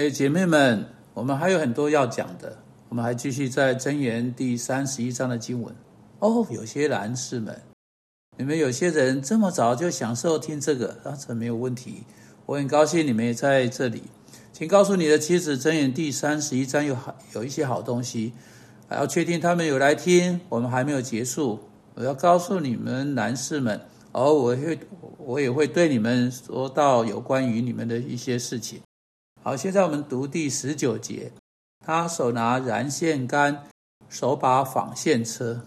哎，姐妹们，我们还有很多要讲的，我们还继续在箴言第三十一章的经文。哦，有些男士们，你们有些人这么早就享受听这个，啊，这没有问题。我很高兴你们也在这里，请告诉你的妻子，箴言第三十一章有好有一些好东西，还要确定他们有来听。我们还没有结束，我要告诉你们男士们，哦，我会我也会对你们说到有关于你们的一些事情。好，现在我们读第十九节。他手拿燃线杆，手把纺线车。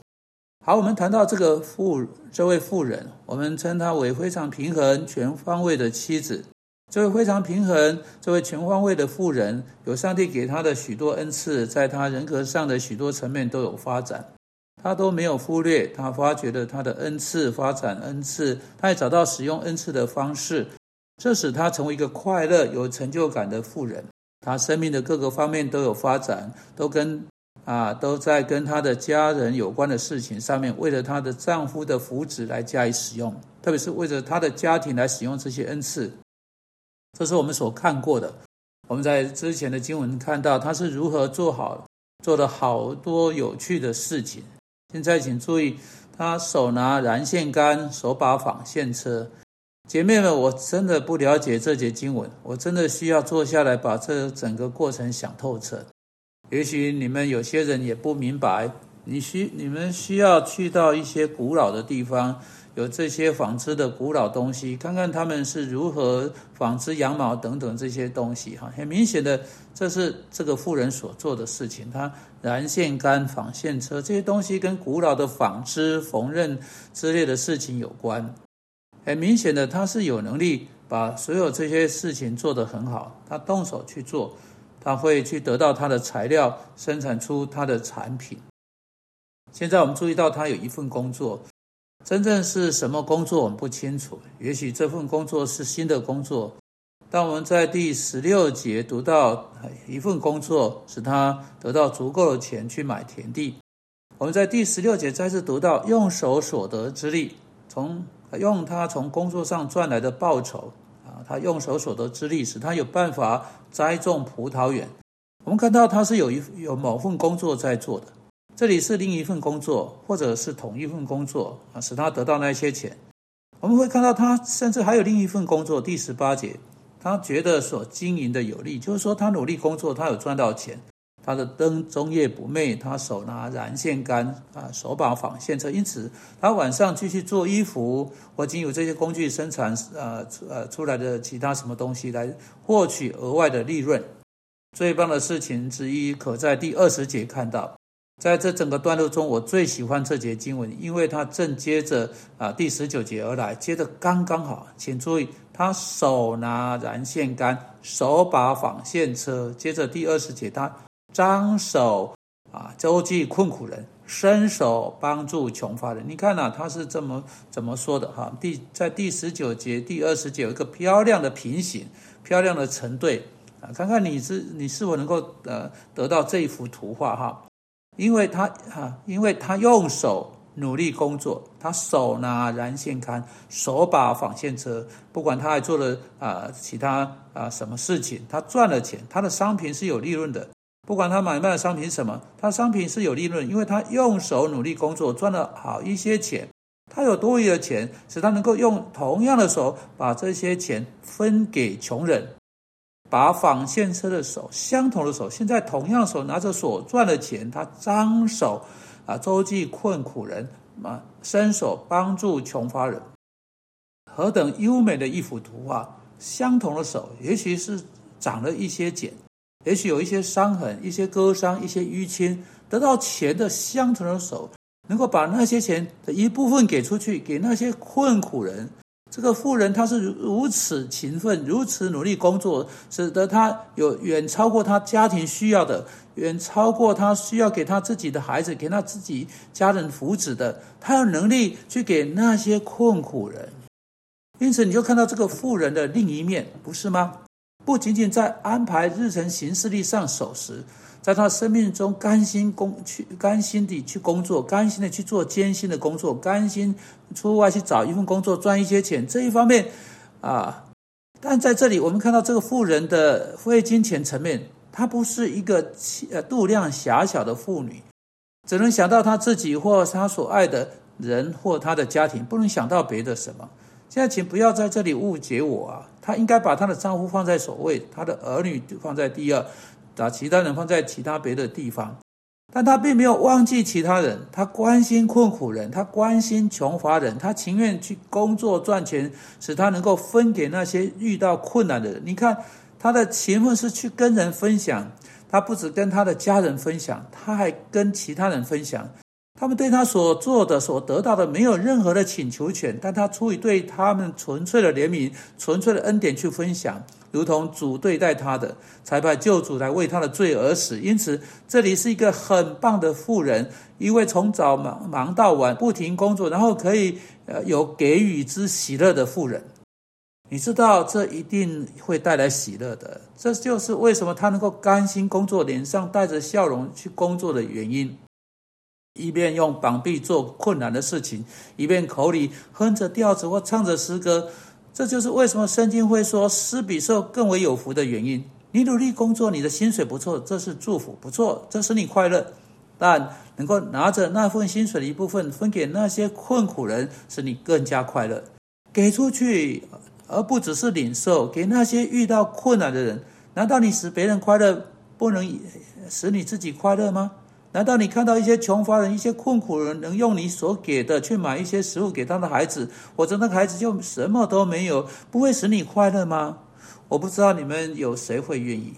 好，我们谈到这个妇，这位妇人，我们称她为非常平衡、全方位的妻子。这位非常平衡、这位全方位的妇人，有上帝给她的许多恩赐，在她人格上的许多层面都有发展，她都没有忽略。她发掘了她的恩赐，发展恩赐，她也找到使用恩赐的方式。这使他成为一个快乐、有成就感的富人。他生命的各个方面都有发展，都跟啊都在跟他的家人有关的事情上面，为了她的丈夫的福祉来加以使用，特别是为了她的家庭来使用这些恩赐。这是我们所看过的。我们在之前的经文看到他是如何做好做了好多有趣的事情。现在请注意，他手拿燃线杆，手把纺线车。姐妹们，我真的不了解这节经文，我真的需要坐下来把这整个过程想透彻。也许你们有些人也不明白，你需你们需要去到一些古老的地方，有这些纺织的古老东西，看看他们是如何纺织羊毛等等这些东西。哈，很明显的，这是这个妇人所做的事情。他燃线杆、纺线车这些东西，跟古老的纺织、缝纫之类的事情有关。很明显的，他是有能力把所有这些事情做得很好。他动手去做，他会去得到他的材料，生产出他的产品。现在我们注意到他有一份工作，真正是什么工作我们不清楚。也许这份工作是新的工作。当我们在第十六节读到一份工作使他得到足够的钱去买田地，我们在第十六节再次读到用手所得之力从。用他从工作上赚来的报酬啊，他用手所得之力，使他有办法栽种葡萄园。我们看到他是有一有某份工作在做的，这里是另一份工作，或者是同一份工作啊，使他得到那些钱。我们会看到他甚至还有另一份工作。第十八节，他觉得所经营的有利，就是说他努力工作，他有赚到钱。他的灯终夜不寐，他手拿燃线杆啊，手把纺线车，因此他晚上继续做衣服，或经由这些工具生产呃呃出来的其他什么东西来获取额外的利润。最棒的事情之一，可在第二十节看到，在这整个段落中，我最喜欢这节经文，因为它正接着啊第十九节而来，接着刚刚好。请注意，他手拿燃线杆，手把纺线车，接着第二十节他。张手啊，周济困苦人，伸手帮助穷乏人。你看呐，他是这么怎么说的哈？第在第十九节、第二十节有一个漂亮的平行、漂亮的成对啊。看看你是你是否能够呃得到这一幅图画哈？因为他哈，因为他用手努力工作，他手拿燃线杆，手把纺线车，不管他还做了啊其他啊什么事情，他赚了钱，他的商品是有利润的。不管他买卖的商品什么，他商品是有利润，因为他用手努力工作，赚了好一些钱。他有多余的钱，使他能够用同样的手把这些钱分给穷人，把纺线车的手相同的手，现在同样手拿着所赚的钱，他张手啊周济困苦人啊，伸手帮助穷乏人，何等优美的一幅图画！相同的手，也许是长了一些茧。也许有一些伤痕、一些割伤、一些淤青，得到钱的相同的手，能够把那些钱的一部分给出去，给那些困苦人。这个富人他是如此勤奋、如此努力工作，使得他有远超过他家庭需要的，远超过他需要给他自己的孩子、给他自己家人福祉的。他有能力去给那些困苦人，因此你就看到这个富人的另一面，不是吗？不仅仅在安排日程行事历上守时，在他生命中甘心工去甘心地去工作，甘心的去做艰辛的工作，甘心出外去找一份工作赚一些钱这一方面，啊，但在这里，我们看到这个富人的非金钱层面，她不是一个呃度量狭小的妇女，只能想到她自己或她所爱的人或她的家庭，不能想到别的什么。现在，请不要在这里误解我啊！她应该把她的丈夫放在首位，她的儿女放在第二，把其他人放在其他别的地方。但她并没有忘记其他人，她关心困苦人，她关心穷乏人，她情愿去工作赚钱，使她能够分给那些遇到困难的人。你看，她的勤奋是去跟人分享，她不止跟她的家人分享，她还跟其他人分享。他们对他所做的、所得到的没有任何的请求权，但他出于对他们纯粹的怜悯、纯粹的恩典去分享，如同主对待他的，才派救主来为他的罪而死。因此，这里是一个很棒的富人，一位从早忙忙到晚不停工作，然后可以呃有给予之喜乐的富人。你知道，这一定会带来喜乐的。这就是为什么他能够甘心工作，脸上带着笑容去工作的原因。一边用膀臂做困难的事情，一边口里哼着调子或唱着诗歌，这就是为什么圣经会说施比受更为有福的原因。你努力工作，你的薪水不错，这是祝福，不错，这使你快乐。但能够拿着那份薪水的一部分分给那些困苦人，使你更加快乐。给出去，而不只是领受，给那些遇到困难的人。难道你使别人快乐，不能使你自己快乐吗？难道你看到一些穷乏人、一些困苦人能用你所给的去买一些食物给他的孩子，或者那个孩子就什么都没有，不会使你快乐吗？我不知道你们有谁会愿意。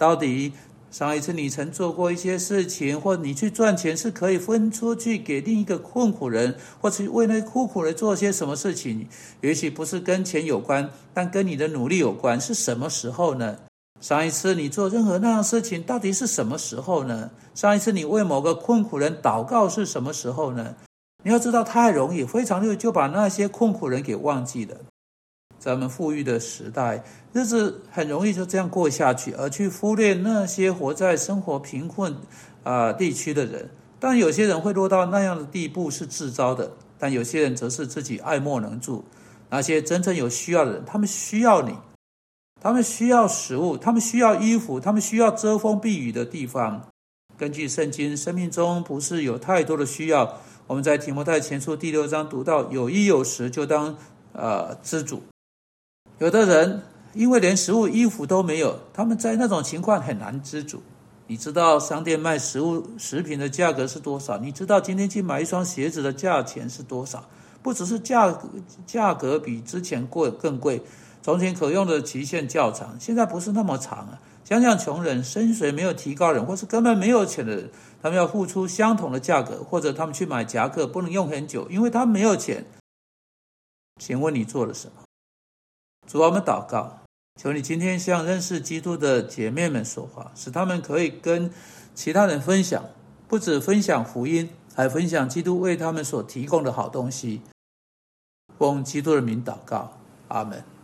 到底上一次你曾做过一些事情，或你去赚钱是可以分出去给另一个困苦人，或是为那困苦人做些什么事情？也许不是跟钱有关，但跟你的努力有关。是什么时候呢？上一次你做任何那样事情，到底是什么时候呢？上一次你为某个困苦人祷告是什么时候呢？你要知道，太容易，非常容易就把那些困苦人给忘记了。咱们富裕的时代，日子很容易就这样过下去，而去忽略那些活在生活贫困啊地区的人。但有些人会落到那样的地步是自招的，但有些人则是自己爱莫能助。那些真正有需要的人，他们需要你。他们需要食物，他们需要衣服，他们需要遮风避雨的地方。根据圣经，生命中不是有太多的需要。我们在提摩太前书第六章读到：有衣有食，就当呃知足。有的人因为连食物、衣服都没有，他们在那种情况很难知足。你知道商店卖食物、食品的价格是多少？你知道今天去买一双鞋子的价钱是多少？不只是价格，价格比之前贵更贵。从前可用的期限较长，现在不是那么长啊。想想穷人、薪水没有提高人，或是根本没有钱的人，他们要付出相同的价格，或者他们去买夹克不能用很久，因为他们没有钱。请问你做了什么？主啊，我们祷告，求你今天向认识基督的姐妹们说话，使他们可以跟其他人分享，不止分享福音，还分享基督为他们所提供的好东西。奉基督的名祷告，阿门。